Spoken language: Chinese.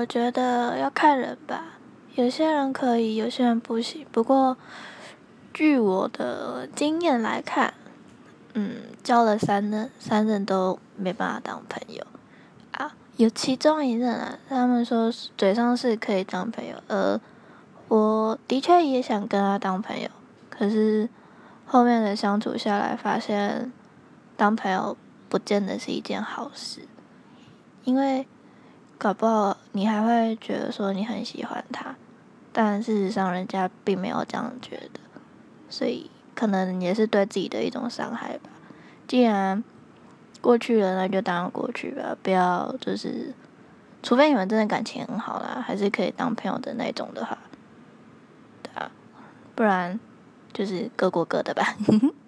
我觉得要看人吧，有些人可以，有些人不行。不过，据我的经验来看，嗯，交了三任，三任都没办法当朋友啊。有其中一任啊，他们说嘴上是可以当朋友，呃，我的确也想跟他当朋友，可是后面的相处下来，发现当朋友不见得是一件好事，因为。搞不好你还会觉得说你很喜欢他，但事实上人家并没有这样觉得，所以可能也是对自己的一种伤害吧。既然过去了，那就当过去吧，不要就是，除非你们真的感情很好啦，还是可以当朋友的那种的话，对啊，不然就是各过各的吧。